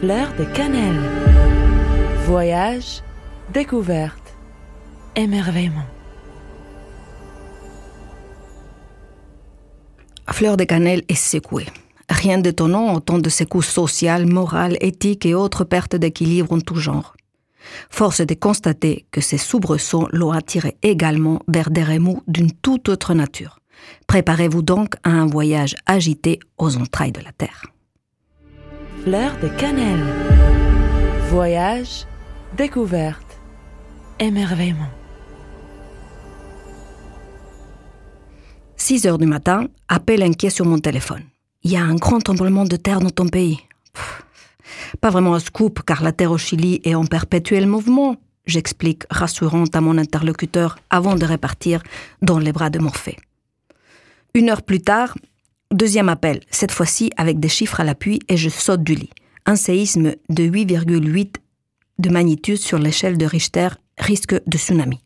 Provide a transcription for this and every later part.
Fleur de cannelle. Voyage, découverte, émerveillement. Fleur de cannelle est secouée. Rien d'étonnant autant de secousses sociales, morales, éthiques et autres pertes d'équilibre en tout genre. Force est de constater que ces soubresauts l'ont attiré également vers des remous d'une toute autre nature. Préparez-vous donc à un voyage agité aux entrailles de la Terre. Fleur de cannelle. Voyage, découverte, émerveillement. 6 heures du matin, appel inquiet sur mon téléphone. Il y a un grand tremblement de terre dans ton pays. Pas vraiment un scoop, car la terre au Chili est en perpétuel mouvement, j'explique rassurante à mon interlocuteur avant de repartir dans les bras de Morphée. Une heure plus tard, deuxième appel, cette fois-ci avec des chiffres à l'appui et je saute du lit. Un séisme de 8,8 de magnitude sur l'échelle de Richter risque de tsunami.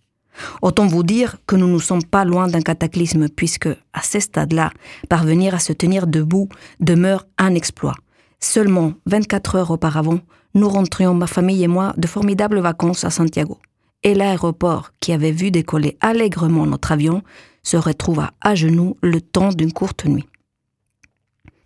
Autant vous dire que nous ne sommes pas loin d'un cataclysme puisque, à ce stade-là, parvenir à se tenir debout demeure un exploit. Seulement 24 heures auparavant, nous rentrions, ma famille et moi, de formidables vacances à Santiago. Et l'aéroport, qui avait vu décoller allègrement notre avion, se retrouva à genoux le temps d'une courte nuit.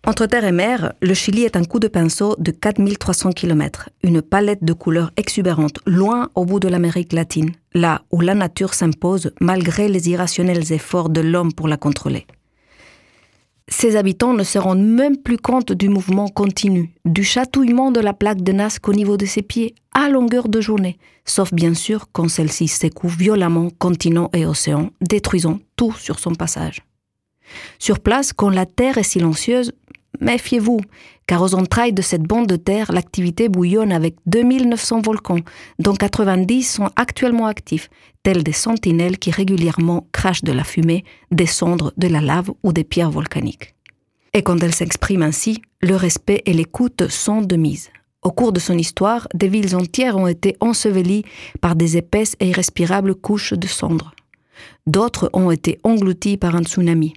Entre terre et mer, le Chili est un coup de pinceau de 4300 km, une palette de couleurs exubérantes, loin au bout de l'Amérique latine, là où la nature s'impose malgré les irrationnels efforts de l'homme pour la contrôler. Ses habitants ne se rendent même plus compte du mouvement continu, du chatouillement de la plaque de Nazca au niveau de ses pieds, à longueur de journée, sauf bien sûr quand celle-ci secoue violemment continent et océan, détruisant tout sur son passage. Sur place, quand la terre est silencieuse, méfiez-vous, car aux entrailles de cette bande de terre, l'activité bouillonne avec 2900 volcans, dont 90 sont actuellement actifs, tels des sentinelles qui régulièrement crachent de la fumée, des cendres, de la lave ou des pierres volcaniques. Et quand elle s'exprime ainsi, le respect et l'écoute sont de mise. Au cours de son histoire, des villes entières ont été ensevelies par des épaisses et irrespirables couches de cendres. D'autres ont été englouties par un tsunami.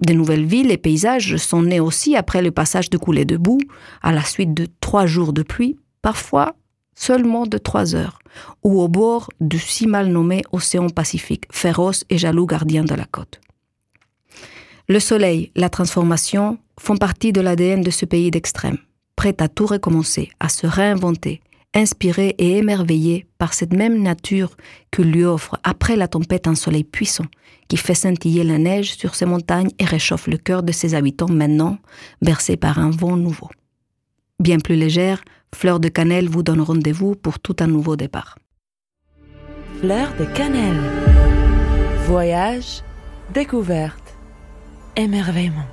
De nouvelles villes et paysages sont nés aussi après le passage de coulées de boue, à la suite de trois jours de pluie, parfois seulement de trois heures, ou au bord du si mal nommé océan Pacifique, féroce et jaloux gardien de la côte. Le soleil, la transformation font partie de l'ADN de ce pays d'extrême, prêt à tout recommencer, à se réinventer, inspiré et émerveillé par cette même nature que lui offre après la tempête un soleil puissant qui fait scintiller la neige sur ses montagnes et réchauffe le cœur de ses habitants maintenant bercés par un vent nouveau. Bien plus légère, Fleur de Cannelle vous donne rendez-vous pour tout un nouveau départ. Fleur de cannelle. Voyage, découverte, émerveillement.